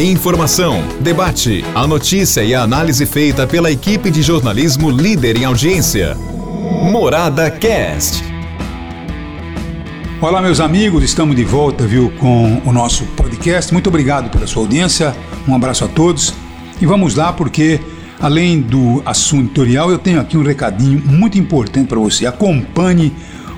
Informação, debate, a notícia e a análise feita pela equipe de jornalismo líder em audiência. Morada Cast. Olá, meus amigos, estamos de volta, viu, com o nosso podcast. Muito obrigado pela sua audiência. Um abraço a todos. E vamos lá, porque além do assunto editorial, eu tenho aqui um recadinho muito importante para você. Acompanhe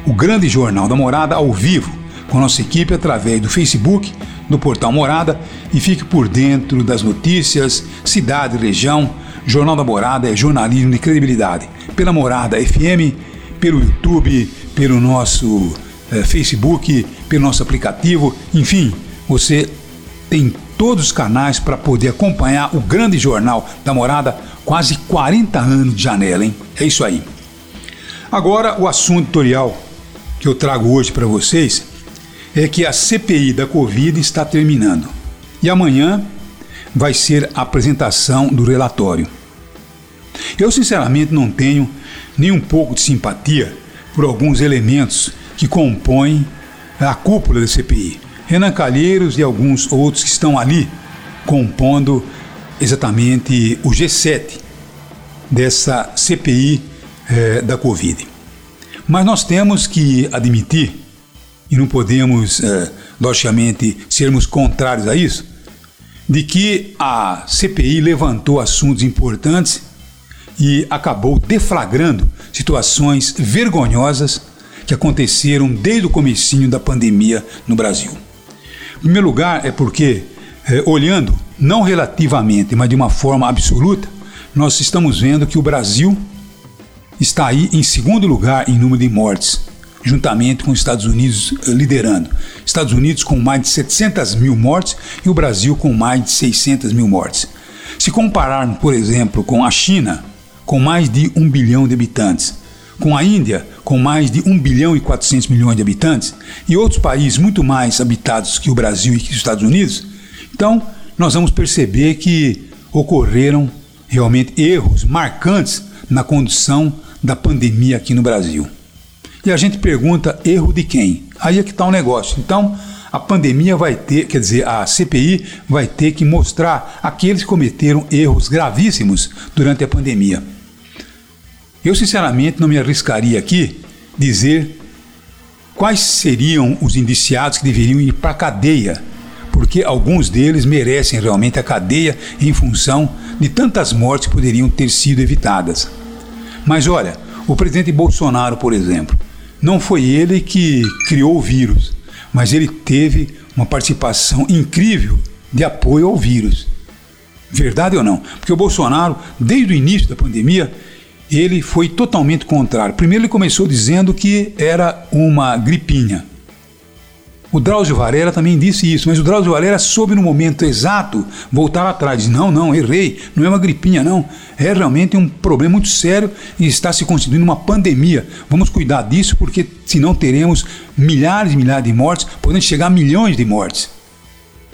o grande jornal da Morada ao vivo com nossa equipe através do Facebook no portal Morada e fique por dentro das notícias, cidade, região. Jornal da Morada é jornalismo de credibilidade. Pela Morada FM, pelo YouTube, pelo nosso eh, Facebook, pelo nosso aplicativo, enfim, você tem todos os canais para poder acompanhar o grande jornal da Morada, quase 40 anos de janela, hein? É isso aí. Agora, o assunto editorial que eu trago hoje para vocês é que a CPI da Covid está terminando e amanhã vai ser a apresentação do relatório. Eu, sinceramente, não tenho nem um pouco de simpatia por alguns elementos que compõem a cúpula da CPI. Renan Calheiros e alguns outros que estão ali compondo exatamente o G7 dessa CPI eh, da Covid. Mas nós temos que admitir e não podemos, é, logicamente, sermos contrários a isso, de que a CPI levantou assuntos importantes e acabou deflagrando situações vergonhosas que aconteceram desde o comecinho da pandemia no Brasil. Em primeiro lugar, é porque, é, olhando não relativamente, mas de uma forma absoluta, nós estamos vendo que o Brasil está aí em segundo lugar em número de mortes juntamente com os Estados Unidos eh, liderando. Estados Unidos com mais de 700 mil mortes e o Brasil com mais de 600 mil mortes. Se compararmos, por exemplo, com a China, com mais de 1 bilhão de habitantes, com a Índia, com mais de 1 bilhão e 400 milhões de habitantes, e outros países muito mais habitados que o Brasil e que os Estados Unidos, então nós vamos perceber que ocorreram realmente erros marcantes na condução da pandemia aqui no Brasil. E a gente pergunta erro de quem? Aí é que está o um negócio. Então, a pandemia vai ter, quer dizer, a CPI vai ter que mostrar aqueles que cometeram erros gravíssimos durante a pandemia. Eu, sinceramente, não me arriscaria aqui dizer quais seriam os indiciados que deveriam ir para a cadeia, porque alguns deles merecem realmente a cadeia em função de tantas mortes que poderiam ter sido evitadas. Mas olha, o presidente Bolsonaro, por exemplo, não foi ele que criou o vírus, mas ele teve uma participação incrível de apoio ao vírus. Verdade ou não? Porque o Bolsonaro, desde o início da pandemia, ele foi totalmente contrário. Primeiro, ele começou dizendo que era uma gripinha. O Drauzio Varela também disse isso, mas o Drauzio Varela soube no momento exato voltar atrás. Não, não, errei, não é uma gripinha, não. É realmente um problema muito sério e está se constituindo uma pandemia. Vamos cuidar disso porque senão teremos milhares e milhares de mortes, podendo chegar a milhões de mortes.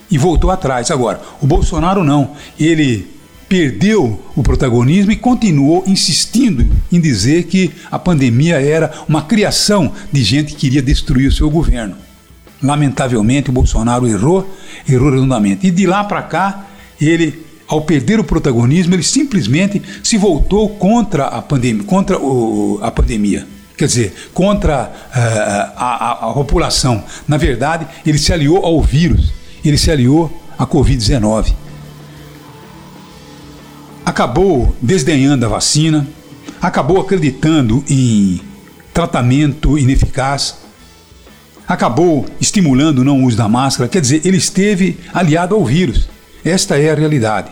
E voltou atrás. Agora, o Bolsonaro não. Ele perdeu o protagonismo e continuou insistindo em dizer que a pandemia era uma criação de gente que queria destruir o seu governo. Lamentavelmente, o Bolsonaro errou, errou redondamente. E de lá para cá, ele, ao perder o protagonismo, ele simplesmente se voltou contra a pandemia, contra o, a pandemia. Quer dizer, contra uh, a, a, a população. Na verdade, ele se aliou ao vírus, ele se aliou à Covid-19. Acabou desdenhando a vacina, acabou acreditando em tratamento ineficaz, acabou estimulando o não uso da máscara, quer dizer, ele esteve aliado ao vírus. Esta é a realidade.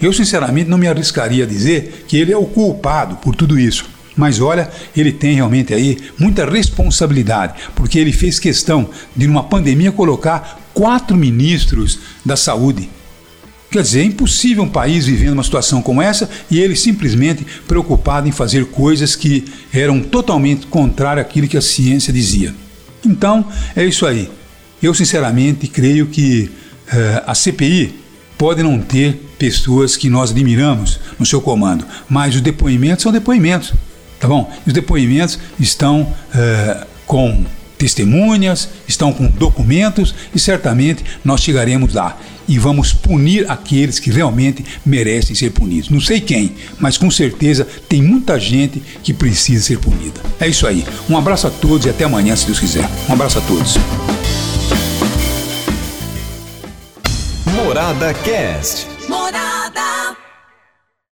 Eu, sinceramente, não me arriscaria a dizer que ele é o culpado por tudo isso. Mas olha, ele tem realmente aí muita responsabilidade, porque ele fez questão de, numa pandemia, colocar quatro ministros da saúde. Quer dizer, é impossível um país vivendo uma situação como essa e ele simplesmente preocupado em fazer coisas que eram totalmente contrárias àquilo que a ciência dizia. Então, é isso aí. Eu, sinceramente, creio que uh, a CPI pode não ter pessoas que nós admiramos no seu comando, mas os depoimentos são depoimentos, tá bom? Os depoimentos estão uh, com testemunhas, estão com documentos e certamente nós chegaremos lá. E vamos punir aqueles que realmente merecem ser punidos. Não sei quem, mas com certeza tem muita gente que precisa ser punida. É isso aí. Um abraço a todos e até amanhã, se Deus quiser. Um abraço a todos. Morada Cast. Morada.